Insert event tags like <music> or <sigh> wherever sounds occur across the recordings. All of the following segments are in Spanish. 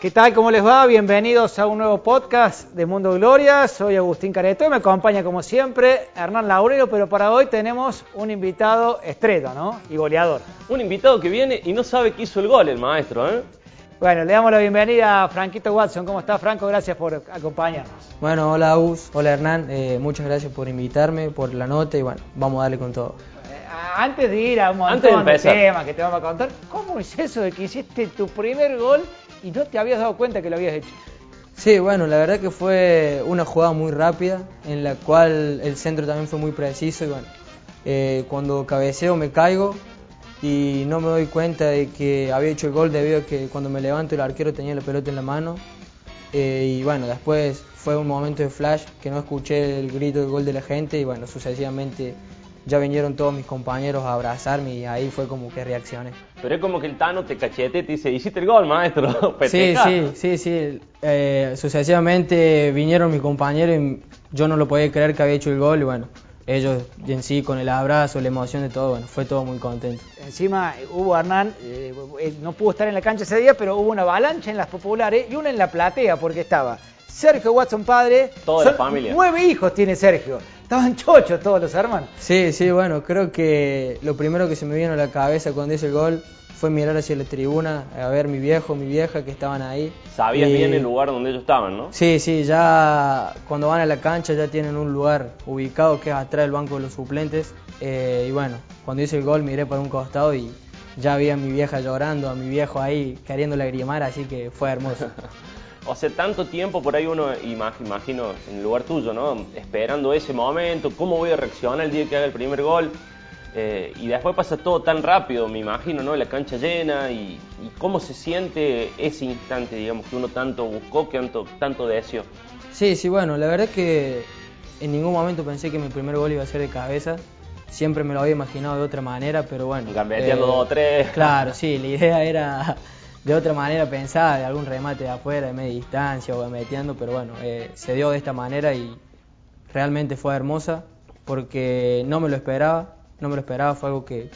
¿Qué tal? ¿Cómo les va? Bienvenidos a un nuevo podcast de Mundo Gloria. Soy Agustín Careto y me acompaña como siempre Hernán Laurero, pero para hoy tenemos un invitado estrella, ¿no? Y goleador. Un invitado que viene y no sabe que hizo el gol el maestro, ¿eh? Bueno, le damos la bienvenida a Franquito Watson. ¿Cómo está Franco? Gracias por acompañarnos. Bueno, hola Agus, hola Hernán, eh, muchas gracias por invitarme, por la nota y bueno, vamos a darle con todo. Eh, Antes de ir a un Antes de montón de, empezar. temas que te vamos a contar, ¿cómo es eso de que hiciste tu primer gol y no te habías dado cuenta que lo habías hecho? Sí, bueno, la verdad que fue una jugada muy rápida en la cual el centro también fue muy preciso y bueno, eh, cuando cabeceo me caigo y no me doy cuenta de que había hecho el gol debido a que cuando me levanto el arquero tenía la pelota en la mano Eh, y bueno, después fue un momento de flash que no escuché el grito de gol de la gente y bueno, sucesivamente ya vinieron todos mis compañeros a abrazarme y ahí fue como que reaccioné. Pero es como que el Tano te cachete y te dice, hiciste el gol, maestro. <laughs> Sí, sí, sí, sí. Eh, sucesivamente vinieron mis compañeros y yo no lo podía creer que había hecho el gol y bueno, ellos en sí con el abrazo, la emoción de todo, bueno, fue todo muy contento. Encima eh, hubo Hernán, eh, no pudo estar en la cancha ese día, pero hubo una avalancha en las populares y una en la platea porque estaba Sergio Watson padre. Toda la Son familia. Nueve hijos tiene Sergio. Estaban chochos todos los hermanos. Sí, sí, bueno, creo que lo primero que se me vino a la cabeza cuando hice el gol fue mirar hacia la tribuna, a ver mi viejo, mi vieja que estaban ahí. Sabías Y- bien el lugar donde ellos estaban, ¿no? Sí, sí, ya cuando van a la cancha ya tienen un lugar ubicado que es atrás del banco de los suplentes. Eh, y bueno, cuando hice el gol miré para un costado y ya vi a mi vieja llorando, a mi viejo ahí queriendo lagrimar, así que fue hermoso. <laughs> Sea, tanto tiempo por ahí uno, imag- imagino, en el lugar tuyo, ¿no? Esperando ese momento, cómo voy a reaccionar el día que haga el primer gol. Eh, y después pasa todo tan rápido, me imagino, ¿no? La cancha llena y, y cómo se siente ese instante, digamos, que uno tanto buscó, que tanto, tanto deseó. Sí, sí, bueno, la verdad que en ningún momento pensé que mi primer gol iba a ser de cabeza. Siempre me lo había imaginado de otra manera, pero bueno. Gambeteando dos o tres. Claro, sí, la idea era de otra manera pensada, de algún remate de afuera, de media distancia o gambeteando, pero bueno, eh, se dio de esta manera y realmente fue hermosa porque no me lo esperaba, no me lo esperaba, fue algo que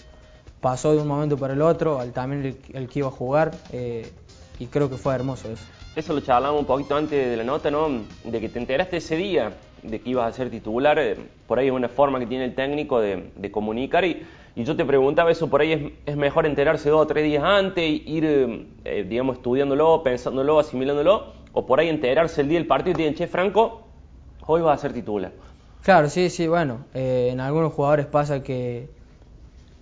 pasó de un momento para el otro, al también el, el que iba a jugar eh, y creo que fue hermoso eso. Eso lo charlamos un poquito antes de la nota, ¿no? De que te enteraste ese día de que ibas a ser titular, eh, por ahí es una forma que tiene el técnico de comunicar y, y yo te preguntaba eso, por ahí es, mejor enterarse dos o tres días antes, ir, eh, eh, digamos, estudiándolo, pensándolo, asimilándolo, o por ahí enterarse el día del partido y te dicen, che, Franco, hoy vas a ser titular. Claro, sí, sí, bueno, eh, en algunos jugadores pasa que,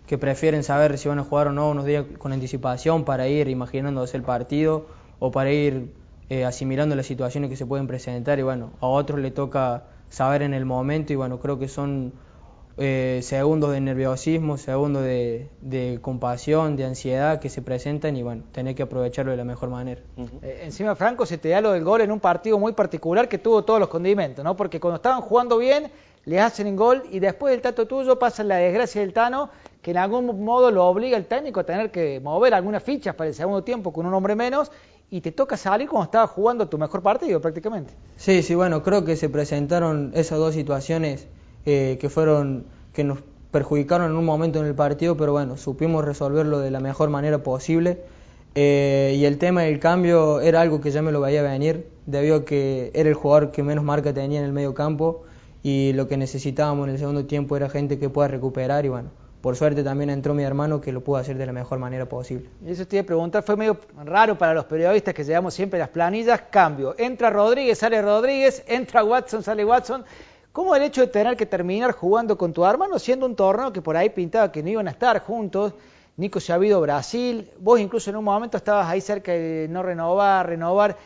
que prefieren saber si van a jugar o no unos días con anticipación para ir imaginándose el partido o para ir eh, asimilando las situaciones que se pueden presentar y bueno, a otros le toca saber en el momento y bueno, creo que son eh, segundos de nerviosismo, segundos de, de compasión, de ansiedad que se presentan y bueno, tener que aprovecharlo de la mejor manera. Eh, encima, Franco, se te da lo del gol en un partido muy particular que tuvo todos los condimentos, ¿no? Porque cuando estaban jugando bien, le hacen el gol y después del tato tuyo pasa la desgracia del Tano, que en algún modo lo obliga el técnico a tener que mover algunas fichas para el segundo tiempo con un hombre menos y te toca salir cuando estabas jugando tu mejor partido prácticamente. Sí, sí, bueno, creo que se presentaron esas dos situaciones eh, que fueron, que nos perjudicaron en un momento en el partido, pero bueno, supimos resolverlo de la mejor manera posible. Eh, y el tema del cambio era algo que ya me lo veía venir, debido a que era el jugador que menos marca tenía en el medio campo y lo que necesitábamos en el segundo tiempo era gente que pueda recuperar y bueno, por suerte también entró mi hermano que lo pudo hacer de la mejor manera posible. Y eso te iba a preguntar, fue medio raro para los periodistas que llevamos siempre las planillas, cambio. Entra Rodríguez, sale Rodríguez, entra Watson, sale Watson. ¿Cómo el hecho de tener que terminar jugando con tu hermano siendo un torneo que por ahí pintaba que no iban a estar juntos? Nico se ha ido a Brasil, vos incluso en un momento estabas ahí cerca de no renovar, renovar.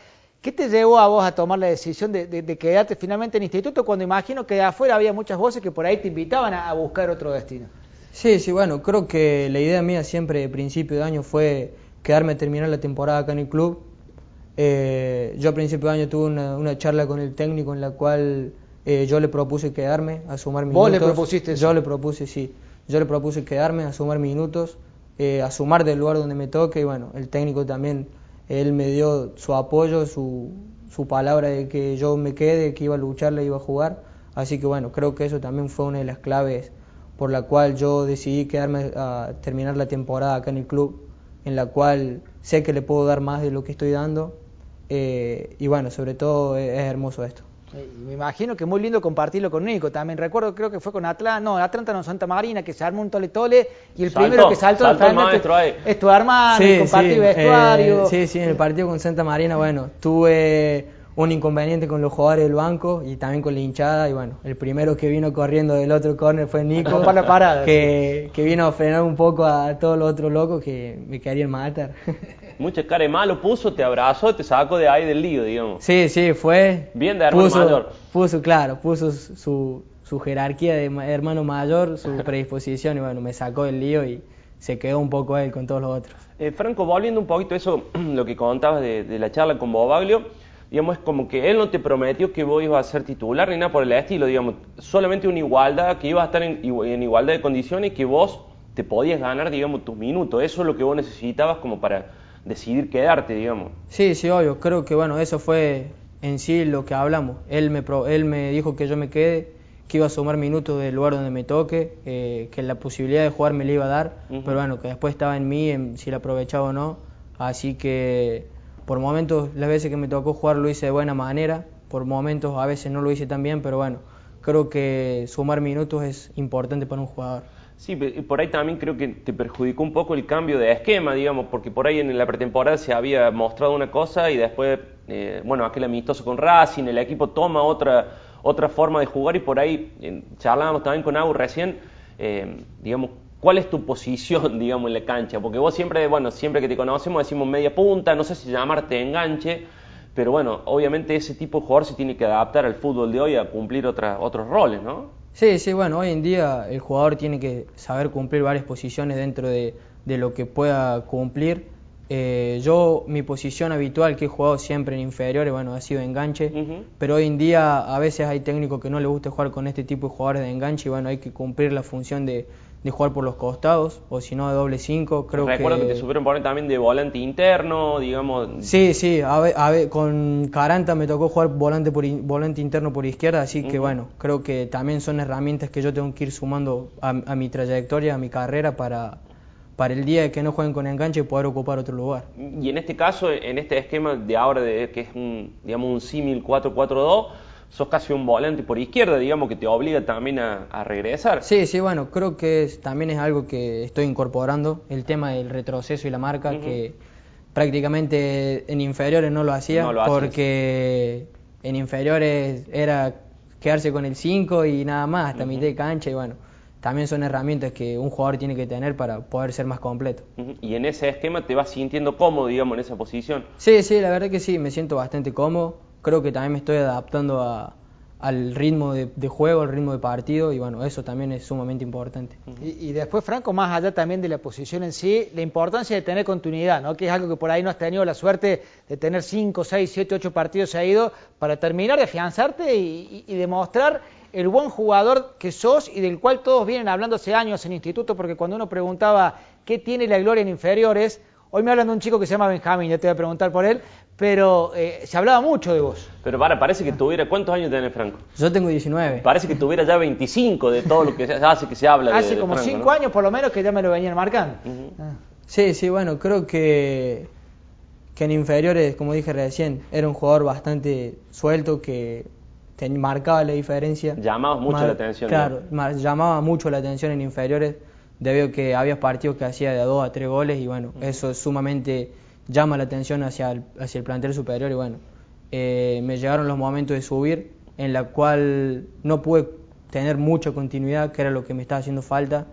¿Qué te llevó a vos a tomar la decisión de, quedarte finalmente en instituto cuando imagino que de afuera había muchas voces que por ahí te invitaban a, buscar otro destino? Sí, sí, bueno, creo que la idea mía siempre de principio de año fue quedarme a terminar la temporada acá en el club. Eh, yo a principio de año tuve una charla con el técnico en la cual eh, yo le propuse quedarme, a sumar minutos. ¿Vos le propusiste eso? Yo le propuse, sí. Yo le propuse quedarme, a sumar minutos, eh, a sumar del lugar donde me toque y bueno, el técnico también, él me dio su apoyo, su, su palabra de que yo me quede, que iba a luchar, le iba a jugar, así que bueno, creo que eso también fue una de las claves por la cual yo decidí quedarme a terminar la temporada acá en el club, en la cual sé que le puedo dar más de lo que estoy dando eh, y bueno, sobre todo es, hermoso esto. Me imagino que es muy lindo compartirlo con Nico también. Recuerdo, creo que fue con Atlanta, no, Atlanta no, Santa Marina, que se armó un tole tole y el primero que saltó al frente es tu hermano, sí, compartir sí, vestuario. Eh, sí, sí, en el partido con Santa Marina, bueno, tuve un inconveniente con los jugadores del banco y también con la hinchada. Y bueno, el primero que vino corriendo del otro córner fue Nico, para parada, que, que, vino a frenar un poco a todos los otros locos que me querían matar. <laughs> Mucha cara de malo puso, te abrazó, te sacó de ahí del lío, digamos. Sí, sí, fue. Bien de hermano mayor. Puso, claro, puso su, su jerarquía de hermano mayor, su <laughs> predisposición y bueno, me sacó del lío y se quedó un poco él con todos los otros. Eh, Franco, volviendo un poquito a eso, <clears throat> lo que contabas de, de la charla con Bobaglio digamos, es como que él no te prometió que vos ibas a ser titular ni nada por el estilo, digamos, solamente una igualdad, que ibas a estar en, igualdad de condiciones y que vos te podías ganar, digamos, tus minutos. Eso es lo que vos necesitabas como para decidir quedarte, digamos. Sí, sí, obvio. Creo que, bueno, eso fue en sí lo que hablamos. Él me, él me dijo que yo me quede, que iba a sumar minutos del lugar donde me toque, eh, que la posibilidad de jugar me la iba a dar, pero bueno, que después estaba en mí, en si la aprovechaba o no. Así que por momentos, las veces que me tocó jugar lo hice de buena manera, por momentos a veces no lo hice tan bien, pero bueno, creo que sumar minutos es importante para un jugador. Sí, por ahí también creo que te perjudicó un poco el cambio de esquema, digamos, porque por ahí en la pretemporada se había mostrado una cosa y después, eh, bueno, aquel amistoso con Racing, el equipo toma otra, otra forma de jugar y por ahí, charlábamos también con Agu recién, eh, digamos, ¿Cuál es tu posición, <laughs> digamos, en la cancha? Porque vos siempre, bueno, siempre que te conocemos decimos media punta, no sé si llamarte enganche, pero bueno, obviamente ese tipo de jugador se tiene que adaptar al fútbol de hoy a cumplir otros roles, ¿no? Sí, sí, bueno, hoy en día el jugador tiene que saber cumplir varias posiciones dentro de, lo que pueda cumplir. Eh, yo, mi posición habitual que he jugado siempre en inferiores, bueno, ha sido enganche, pero hoy en día a veces hay técnicos que no les gusta jugar con este tipo de jugadores de enganche y bueno, hay que cumplir la función de, de jugar por los costados o si no de doble 5. Creo Recuerdo que... te supieron poner también de volante interno, digamos. Sí, sí, a ver, con Caranta me tocó jugar volante, por, volante interno por izquierda, así que bueno, creo que también son herramientas que yo tengo que ir sumando a, mi trayectoria, a mi carrera para, para el día que no jueguen con enganche poder ocupar otro lugar. Y en este caso, en este esquema de ahora, de, que es un, digamos, un símil 4-4-2, sos casi un volante por izquierda, digamos, que te obliga también a, regresar. Sí, sí, bueno, creo que también es algo que estoy incorporando, el tema del retroceso y la marca, que prácticamente en inferiores no lo hacía, porque en inferiores era quedarse con el 5 y nada más, hasta mitad de cancha, y bueno, también son herramientas que un jugador tiene que tener para poder ser más completo. Y en ese esquema te vas sintiendo cómodo, digamos, en esa posición. Sí, sí, la verdad que sí, me siento bastante cómodo creo que también me estoy adaptando al ritmo de, juego, al ritmo de partido y bueno, eso también es sumamente importante. Y, después, Franco, más allá también de la posición en sí, la importancia de tener continuidad, ¿no? que es algo que por ahí no has tenido la suerte de tener 5, 6, 7, 8 partidos seguidos para terminar de afianzarte y, y demostrar el buen jugador que sos y del cual todos vienen hablando hace años en instituto, porque cuando uno preguntaba qué tiene la gloria en inferiores, Hoy me hablan de un chico que se llama Benjamín, ya te voy a preguntar por él, pero eh, se hablaba mucho de vos. Pero para, parece que tuviera, ¿cuántos años tenés, Franco? Yo tengo 19. Parece que tuviera ya 25 de todo lo que hace que se habla Hace como 5 años por lo menos que ya me lo venían marcando. Ah. Sí, sí, bueno, creo que, que en inferiores, como dije recién, era un jugador bastante suelto que marcaba la diferencia. Llamaba mucho la atención. Claro, llamaba mucho la atención en inferiores debido a que había partidos que hacía de a dos a tres goles y bueno, eso sumamente llama la atención hacia el, hacia el plantel superior y bueno, eh, me llegaron los momentos de subir en la cual no pude tener mucha continuidad, que era lo que me estaba haciendo falta.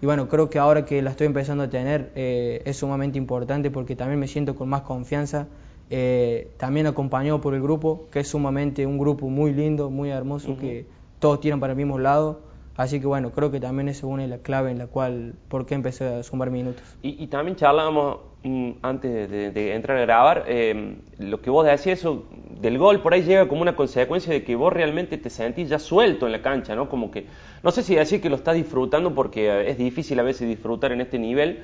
Y bueno, creo que ahora que la estoy empezando a tener eh, es sumamente importante porque también me siento con más confianza. Eh, también acompañado por el grupo, que es sumamente un grupo muy lindo, muy hermoso, que todos tiran para el mismo lado. Así que bueno, creo que también es una de las claves en la cual, por qué empecé a sumar minutos. Y, también charlábamos mm, antes de, entrar a grabar, em, lo que vos decías eso del gol, por ahí llega como una consecuencia de que vos realmente te sentís ya suelto en la cancha, ¿no? Como que, no sé si decir que lo estás disfrutando porque es difícil a veces disfrutar en este nivel,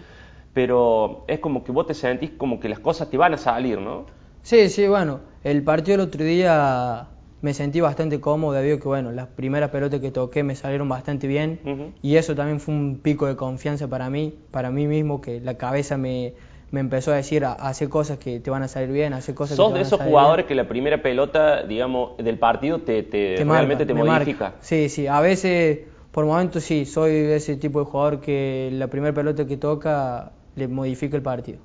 pero es como que vos te sentís como que las cosas te van a salir, ¿no? Sí, sí, bueno, el partido del otro día me sentí bastante cómodo debido a que, bueno, las primeras pelotas que toqué me salieron bastante bien y eso también fue un pico de confianza para mí, para mí mismo, que la cabeza me, me empezó a decir, hacer cosas que te van a salir bien, a hacer cosas que te de van a esos salir jugadores bien. que la primera pelota, digamos, del partido te, te- Te realmente marca, te modifica. marca. Sí, sí, a veces, por momentos sí, soy ese tipo de jugador que la primera pelota que toca le modifica el partido.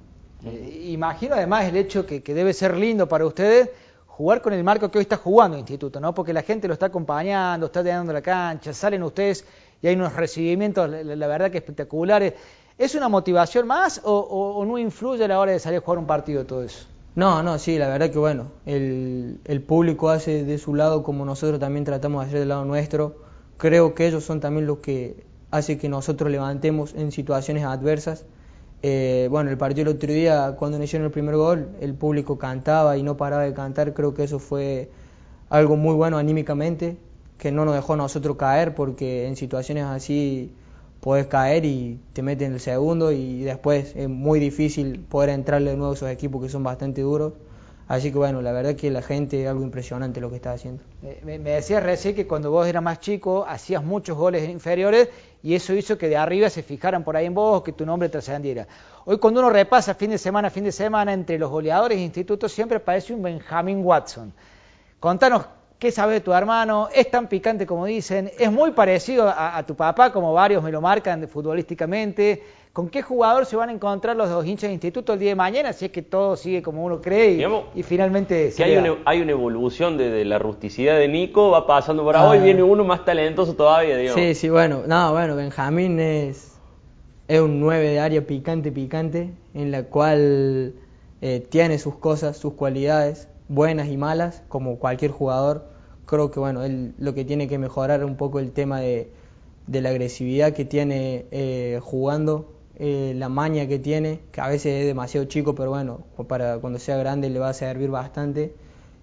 Eh, imagino además el hecho que, que debe ser lindo para ustedes jugar con el marco que hoy está jugando el instituto, ¿no? Porque la gente lo está acompañando, está llenando la cancha, salen ustedes y hay unos recibimientos, la, verdad que espectaculares. ¿Es una motivación más o, no influye a la hora de salir a jugar un partido todo eso? No, no, sí, la verdad que bueno, el, el público hace de su lado como nosotros también tratamos de hacer del lado nuestro. Creo que ellos son también los que hacen que nosotros levantemos en situaciones adversas. Eh, bueno, el partido el otro día, cuando nos hicieron el primer gol, el público cantaba y no paraba de cantar. Creo que eso fue algo muy bueno anímicamente, que no nos dejó a nosotros caer, porque en situaciones así puedes caer y te meten el segundo y después es muy difícil poder entrarle de nuevo a esos equipos que son bastante duros. Así que bueno, la verdad que la gente es algo impresionante lo que está haciendo. Eh, Me, decías recién que cuando vos eras más chico hacías muchos goles inferiores y eso hizo que de arriba se fijaran por ahí en vos, que tu nombre trascendiera. Hoy cuando uno repasa fin de semana, fin de semana, entre los goleadores de institutos siempre aparece un Benjamin Watson. Contanos qué sabes tu hermano, es tan picante como dicen, es muy parecido a, tu papá, como varios me lo marcan futbolísticamente. ¿Con qué jugador se van a encontrar los dos hinchas de instituto el día de mañana? Si es que todo sigue como uno cree y, Digamos, y finalmente se Que hay una, hay una evolución de, de la rusticidad de Nico, va pasando por Ah. ahora y viene uno más talentoso todavía, digamos. Sí, sí, bueno, no, bueno, Benjamín es, es un 9 de área picante, picante, en la cual eh, tiene sus cosas, sus cualidades, buenas y malas, como cualquier jugador. Creo que, bueno, él lo que tiene que mejorar un poco el tema de, de la agresividad que tiene eh, jugando, eh, la maña que tiene, que a veces es demasiado chico, pero bueno, para cuando sea grande le va a servir bastante.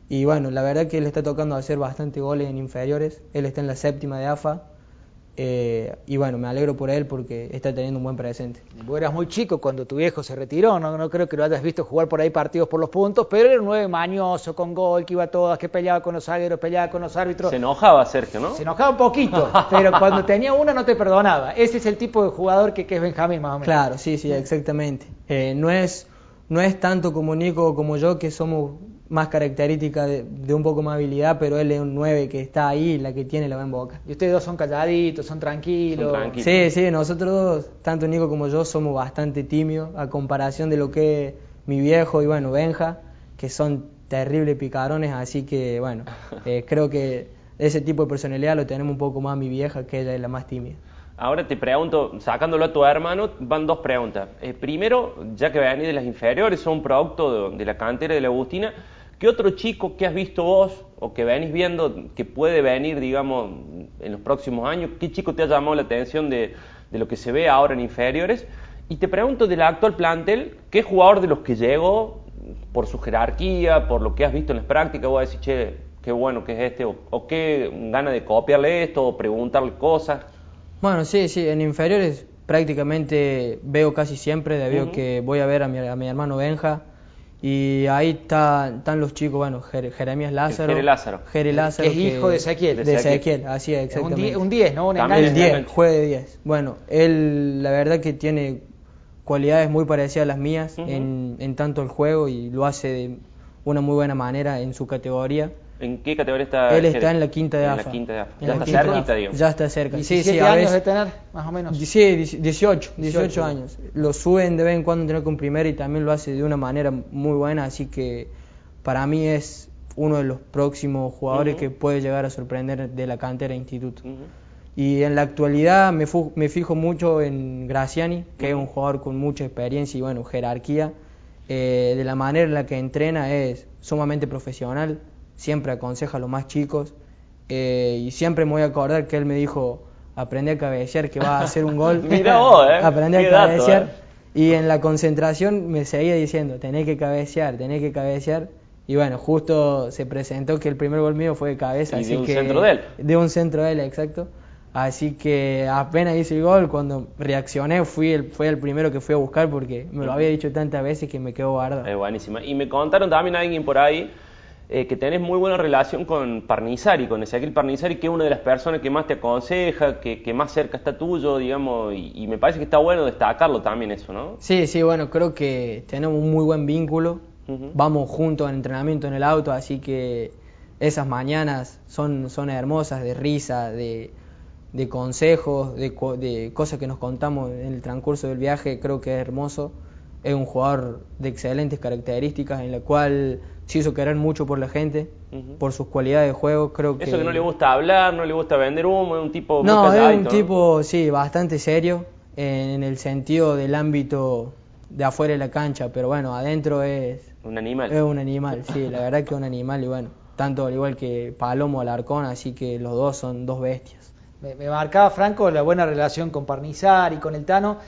Y bueno, la verdad que le está tocando hacer bastante goles en inferiores. Él está en la séptima de AFA. Eh, y bueno, me alegro por él porque está teniendo un buen presente. Vos eras muy chico cuando tu viejo se retiró, no, no creo que lo hayas visto jugar por ahí partidos por los puntos, pero era un nueve mañoso, con gol, que iba a todas, que peleaba con los zagueros, peleaba con los árbitros. Se enojaba Sergio, ¿no? Se enojaba un poquito, <laughs> pero cuando tenía una no te perdonaba. Ese es el tipo de jugador que, que es Benjamín, más o menos. Claro, sí, sí, exactamente. Eh, no, es, no es tanto como Nico o como yo que somos más características de, de un poco más habilidad, pero él es un 9 que está ahí, la que tiene la va en boca. Y ustedes dos son calladitos, son tranquilos. Son tranquilos. Sí, sí, nosotros dos, tanto Nico como yo, somos bastante tímidos a comparación de lo que es mi viejo y bueno, Benja, que son terribles picarones, así que bueno, <laughs> eh, creo que ese tipo de personalidad lo tenemos un poco más mi vieja, que ella es la más tímida. Ahora te pregunto, sacándolo a tu hermano, van dos preguntas. Eh, primero, ya que venís de las inferiores, son producto de, de la cantera de la Agustina, ¿qué otro chico que has visto vos o que venís viendo que puede venir, digamos, en los próximos años? ¿Qué chico te ha llamado la atención de, de lo que se ve ahora en inferiores? Y te pregunto del actual plantel, ¿qué jugador de los que llegó, por su jerarquía, por lo que has visto en las prácticas, vos decís, che, qué bueno que es este, o, o qué gana de copiarle esto, o preguntarle cosas? Bueno, sí, sí, en inferiores prácticamente veo casi siempre, debido a Ujú. que voy a ver a mi, a mi hermano Benja. Y ahí está- están los chicos, bueno, Jer- Jeremías Lázaro. Jere Lázaro. Jere Lázaro. Que es hijo de Ezequiel. De De Ezequiel. Así es, exactamente. un 10, ¿no? Un enganche. El 10, enganche. juega de 10. Bueno, él la verdad que tiene cualidades muy parecidas a las mías Ujú. en, en tanto el juego y lo hace de una muy buena manera en su categoría. ¿En qué categoría está? él está en la quinta de En AFA. la quinta de AFA. En Ya está cerquita, AFA. digamos. Ya está cerca. Sí, 17 sí, a años veces- de tener, más o menos. Sí, 18, 18 años. Lo suben de vez en cuando tener con primera y también lo hace de una manera muy buena, así que para mí es uno de los próximos jugadores que puede llegar a sorprender de la cantera instituto. Y en la actualidad me, me fijo mucho en Graciani, que es un jugador con mucha experiencia y bueno, jerarquía. Eh, de la manera en la que entrena es sumamente profesional, siempre aconseja a los más chicos eh, y siempre me voy a acordar que él me dijo, aprende a cabecear que va a hacer un gol. <laughs> Mirá vos, eh. <laughs> Aprende a dato, cabecear. eh. Y en la concentración me seguía diciendo, tenés que cabecear, tenés que cabecear. Y bueno, justo se presentó que el primer gol mío fue de cabeza. Y de así un que- centro de él. De un centro de él, exacto. Así que apenas hice el gol, cuando reaccioné fui el, fue el primero que fui a buscar porque me lo había dicho tantas veces que me quedó guardado. Es buenísima. Y me contaron también alguien por ahí eh, que tenés muy buena relación con Parnizari, con Ezequiel Parnizari, que es una de las personas que más te aconseja, que, que más cerca está tuyo, digamos, y, y me parece que está bueno destacarlo también eso, ¿no? Sí, sí, bueno, creo que tenemos un muy buen vínculo. Vamos juntos en entrenamiento en el auto, así que esas mañanas son, son hermosas, de risa, de, de consejos, de, de cosas que nos contamos en el transcurso del viaje. Creo que es hermoso. Es un jugador de excelentes características, en la cual se hizo querer mucho por la gente, por sus cualidades de juego. Creo que Eso que no le gusta hablar, no le gusta vender humo, es un tipo no, muy es un ¿no? tipo, sí, bastante serio en el sentido del ámbito de afuera de la cancha, pero bueno, adentro es, Un animal. es un animal, sí, la verdad que es un animal y bueno, tanto al igual que Palomo Alarcón, así que los dos son dos bestias. Me, me marcaba Franco la buena relación con Parnizar y con el Tano.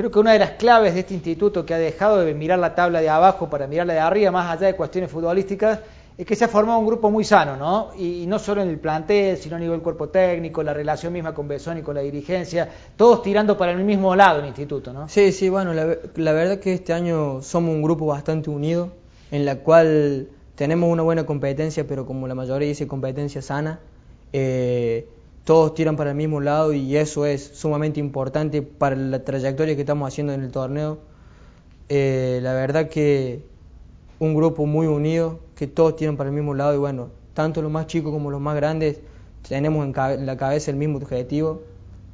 Creo que una de las claves de este instituto que ha dejado de mirar la tabla de abajo para mirar la de arriba, más allá de cuestiones futbolísticas, es que se ha formado un grupo muy sano, ¿no? Y, no solo en el plantel, sino a nivel cuerpo técnico, la relación misma con Besón y con la dirigencia, todos tirando para el mismo lado el instituto, ¿no? Sí, sí, bueno, la, la verdad que este año somos un grupo bastante unido, en la cual tenemos una buena competencia, pero como la mayoría dice, competencia sana. Eh, todos tiran para el mismo lado y eso es sumamente importante para la trayectoria que estamos haciendo en el torneo. Eh, la verdad que un grupo muy unido, que todos tiran para el mismo lado y bueno, tanto los más chicos como los más grandes tenemos en, la cabeza el mismo objetivo,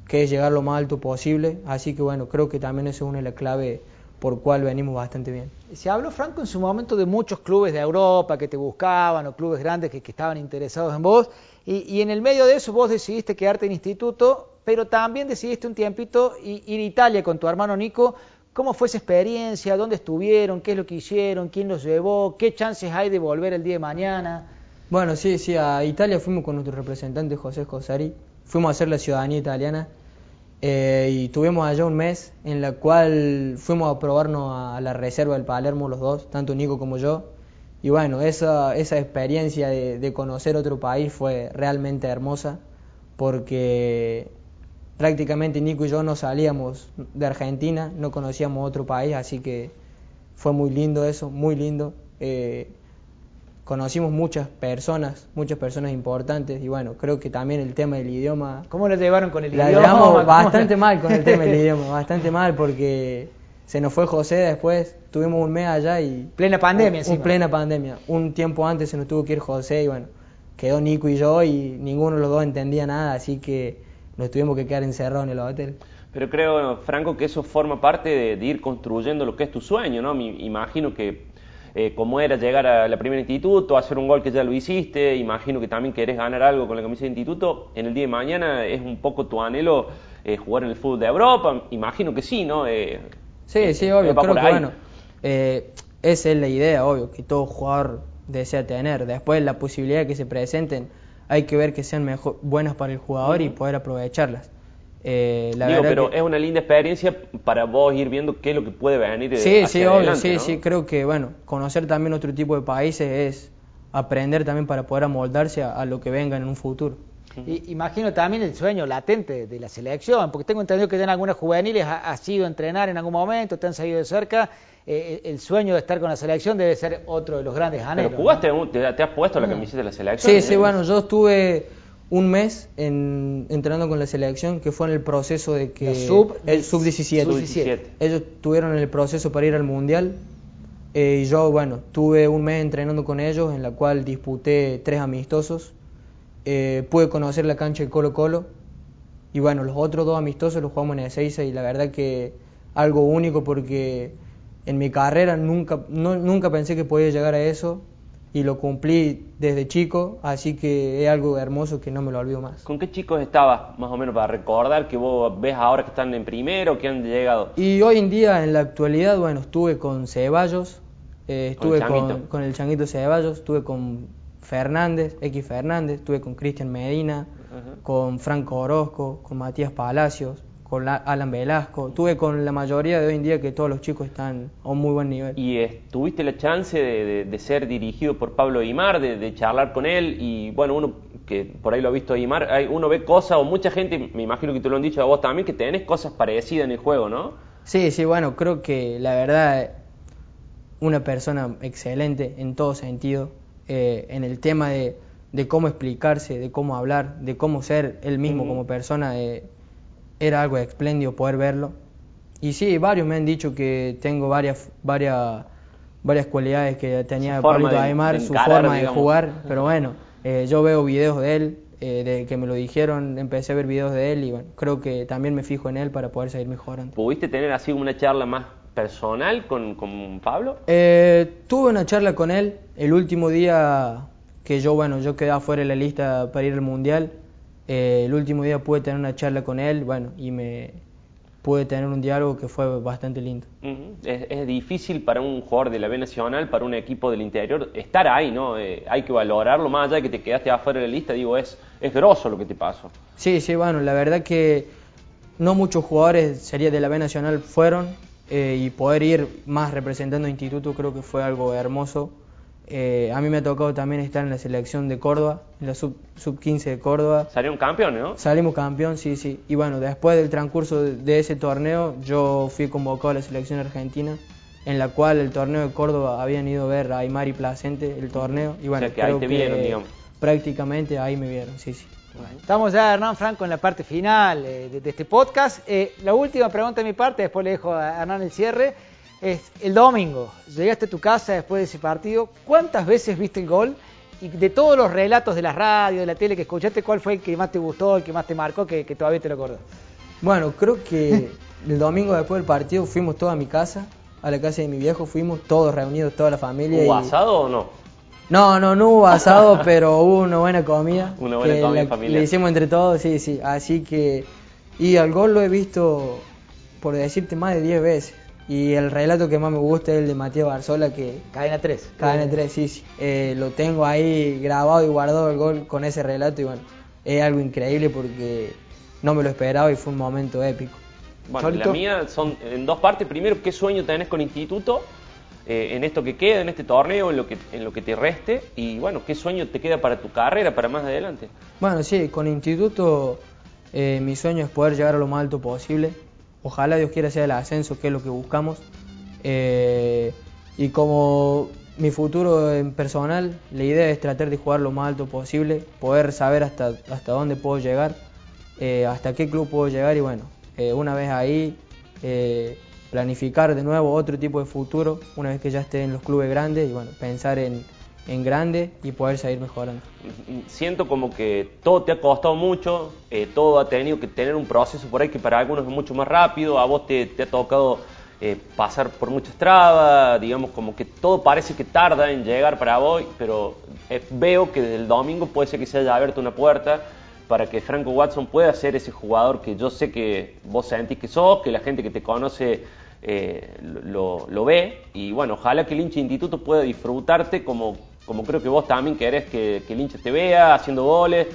que es llegar lo más alto posible. Así que bueno, creo que también eso es una de las claves por cual venimos bastante bien. Se habló, Franco, en su momento de muchos clubes de Europa que te buscaban o clubes grandes que estaban interesados en vos. Y, y en el medio de eso vos decidiste quedarte en instituto, pero también decidiste un tiempito ir a Italia con tu hermano Nico. ¿Cómo fue esa experiencia? ¿Dónde estuvieron? ¿Qué es lo que hicieron? ¿Quién los llevó? ¿Qué chances hay de volver el día de mañana? Bueno, sí, sí, a Italia fuimos con nuestro representante José Cosari, fuimos a hacer la ciudadanía italiana eh, y tuvimos allá un mes en la cual fuimos a probarnos a la reserva del Palermo los dos, tanto Nico como yo. Y bueno, esa, esa experiencia de, de conocer otro país fue realmente hermosa porque prácticamente Nico y yo no salíamos de Argentina, no conocíamos otro país, así que fue muy lindo eso, muy lindo. Eh, conocimos muchas personas, muchas personas importantes y bueno, creo que también el tema del idioma ¿Cómo lo llevaron con el la idioma? llevamos <laughs> ¿Cómo- bastante mal con el tema del <laughs> idioma, bastante mal porque se nos fue José después, tuvimos un mes allá y Plena pandemia encima. plena pandemia. Un tiempo antes se nos tuvo que ir José y bueno, quedó Nico y yo y ninguno de los dos entendía nada, así que nos tuvimos que quedar encerrados en el hotel. Pero creo, Franco, que eso forma parte de, de ir construyendo lo que es tu sueño, ¿no? Me imagino que eh, como era llegar a la primera instituto, hacer un gol que ya lo hiciste, imagino que también querés ganar algo con la camisa de instituto, en el día de mañana es un poco tu anhelo eh, jugar en el fútbol de Europa, imagino que sí, ¿no? Eh, Sí, sí, eh, obvio. Creo que bueno, eh, esa es la idea, obvio, que todo jugador desea tener. Después las posibilidades que se presenten, hay que ver que sean mejor, buenas para el jugador y poder aprovecharlas. Eh, la Digo, pero que- es una linda experiencia para vos ir viendo qué es lo que puede venir de Sí, hacia sí, obvio, adelante, sí, ¿no? sí, creo que bueno, conocer también otro tipo de países es aprender también para poder amoldarse a, a lo que venga en un futuro. Y, imagino también el sueño latente de la selección, porque tengo entendido que ya en algunas juveniles ha, ha sido entrenar en algún momento, te han seguido de cerca. eh, el sueño de estar con la selección debe ser otro de los grandes anhelos. Pero jugaste, te, te has puesto la camiseta de la selección. Sí, ¿eh? sí, bueno, yo estuve un mes en, entrenando con la selección, que fue en el proceso de que... La sub- el sub-17. Sub-17. Ellos tuvieron el proceso para ir al Mundial eh, y yo, bueno, tuve un mes entrenando con ellos, en la cual disputé tres amistosos. Eh, pude conocer la cancha de Colo Colo y bueno, los otros dos amistosos los jugamos en Ezeiza y la verdad que algo único porque en mi carrera nunca, no- nunca pensé que podía llegar a eso y lo cumplí desde chico, así que es algo hermoso que no me lo olvido más. ¿Con qué chicos estabas, más o menos, para recordar que vos ves ahora que están en primero, que han llegado? Y hoy en día, en la actualidad, bueno, estuve con Ceballos, eh, Con el estuve con, Changuito. con el Changuito Ceballos, estuve con Fernández, X Fernández, estuve con Cristian Medina, con Franco Orozco, con Matías Palacios, con la- Alan Velasco, estuve con la mayoría de hoy en día que todos los chicos están a un muy buen nivel. Y eh, tuviste la chance de, de- de ser dirigido por Pablo de, de charlar con él, y bueno, uno que por ahí lo ha visto Aymar, hay, uno ve cosas, o mucha gente, me imagino que te lo han dicho a vos también, que tenés cosas parecidas en el juego, ¿no? Sí, sí, bueno, creo que la verdad, una persona excelente en todo sentido, eh, en el tema de, de, cómo explicarse, de cómo hablar, de cómo ser él mismo como persona, eh, era algo espléndido poder verlo. Y sí, varios me han dicho que tengo varias, varias, varias cualidades que tenía Pablito Aymar, su forma de jugar, pero bueno, eh, yo veo videos de él, eh, de que me lo dijeron, empecé a ver videos de él y bueno, creo que también me fijo en él para poder seguir mejorando. ¿Pudiste tener así una charla más personal con, con Pablo? Eh, tuve una charla con él el último día que yo, bueno, yo quedé afuera de la lista para ir al Mundial. Eh, el último día pude tener una charla con él, bueno, y me pude tener un diálogo que fue bastante lindo. es, es, difícil para un jugador de la B Nacional, para un equipo del interior, estar ahí, ¿no? Eh, hay que valorarlo, más allá de que te quedaste afuera de la lista, digo, es, es grosso lo que te pasó. Sí, sí, bueno, la verdad que no muchos jugadores sería de la B Nacional fueron, eh, y poder ir más representando instituto creo que fue algo hermoso. Eh, a mí me ha tocado también estar en la selección de Córdoba, en la sub, sub 15 de Córdoba. ¿Salieron campeones, no? Salimos campeón, sí, sí. Y bueno, después del transcurso de, de, ese torneo, yo fui convocado a la selección argentina, en la cual el torneo de Córdoba habían ido a ver a Aymar y Placente el torneo. Y bueno, o sea, que ahí te vieron, digamos. Prácticamente ahí me vieron, sí, sí. Bueno, estamos ya, Hernán Franco, en la parte final eh, de, de, este podcast. Eh, la última pregunta de mi parte, después le dejo a Hernán el cierre, es el domingo. Llegaste a tu casa después de ese partido. ¿Cuántas veces viste el gol? Y de todos los relatos de la radio, de la tele que escuchaste, ¿cuál fue el que más te gustó, el que más te marcó, que, que todavía te lo acordás? Bueno, creo que <laughs> el domingo después del partido fuimos todos a mi casa, a la casa de mi viejo, fuimos todos reunidos, toda la familia. ¿Hubo y... asado o no? No, no, no hubo asado, <laughs> pero hubo una buena comida. Una buena comida la, familiar. Le hicimos entre todos, sí, sí. Así que. Y al gol lo he visto, por decirte, más de 10 veces. Y el relato que más me gusta es el de Matías Barzola, que. Cadena 3. Cadena 3, sí, sí. Eh, lo tengo ahí grabado y guardado el gol con ese relato. Y bueno, es algo increíble porque no me lo esperaba y fue un momento épico. Bueno, la mía son en dos partes. Primero, ¿qué sueño tenés con Instituto? Eh, en esto que queda, en este torneo, en lo que, en lo que te reste y bueno, ¿qué sueño te queda para tu carrera, para más adelante? Bueno, sí, con Instituto eh, mi sueño es poder llegar a lo más alto posible. Ojalá Dios quiera sea el ascenso, que es lo que buscamos. Eh, y como mi futuro en personal, la idea es tratar de jugar lo más alto posible, poder saber hasta, hasta dónde puedo llegar, hasta qué club puedo llegar y bueno, una vez ahí planificar de nuevo otro tipo de futuro una vez que ya esté en los clubes grandes y bueno, pensar en, en grande y poder seguir mejorando. Siento como que todo te ha costado mucho, eh, todo ha tenido que tener un proceso por ahí que para algunos es mucho más rápido, a vos te, te ha tocado eh, pasar por muchas trabas, digamos como que todo parece que tarda en llegar para vos, pero eh, veo que desde el domingo puede ser que se haya abierto una puerta para que Franco Watson pueda ser ese jugador que yo sé que vos sentís que sos, que la gente que te conoce eh, lo, lo, ve. Y bueno, ojalá que el hincha instituto pueda disfrutarte como, como creo que vos también querés que, que el hincha te vea haciendo goles,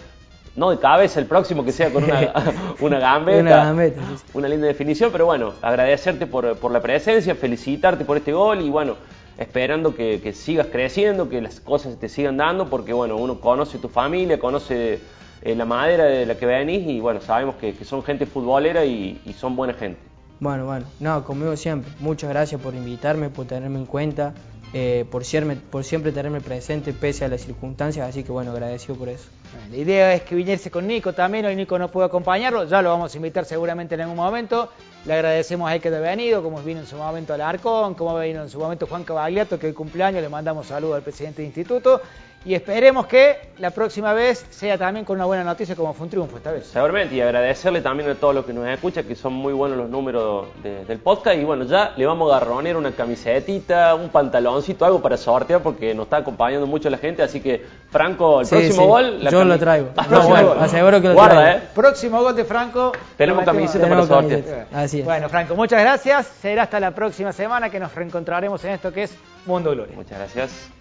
no de cabeza el próximo que sea con una, <laughs> una gambeta, una, gambeta sí. una linda definición, pero bueno, agradecerte por, por, la presencia, felicitarte por este gol y bueno, esperando que, que, sigas creciendo, que las cosas te sigan dando, porque bueno, uno conoce tu familia, conoce eh, la madera de la que venís y bueno, sabemos que, que son gente futbolera y, y son buena gente. Bueno, bueno, no, conmigo siempre. Muchas gracias por invitarme, por tenerme en cuenta, eh, por, siempre, por siempre tenerme presente pese a las circunstancias, así que bueno, agradecido por eso. La idea es que viniese con Nico también, hoy Nico no pudo acompañarlo, ya lo vamos a invitar seguramente en algún momento. Le agradecemos a él que haya venido, como vino en su momento Alarcón, como vino en su momento Juan Cavagliato, que hoy cumpleaños, le mandamos saludos al presidente del instituto. Y esperemos que la próxima vez sea también con una buena noticia como fue un triunfo esta vez. Seguramente, y agradecerle también a todos los que nos escuchan, que son muy buenos los números de, del podcast. Y bueno, ya le vamos a garronear una camisetita, un pantaloncito, algo para sortear, porque nos está acompañando mucho la gente. Así que, Franco, el sí, próximo sí. gol. La Yo lo traigo. <laughs> No, bueno, aseguro que lo Guarda, traigo. ¿eh? Próximo gol de Franco. Tenemos camiseta para sortear. Así es. Bueno, Franco, muchas gracias. Será hasta la próxima semana que nos reencontraremos en esto que es Mundo Gloria. Muchas gracias.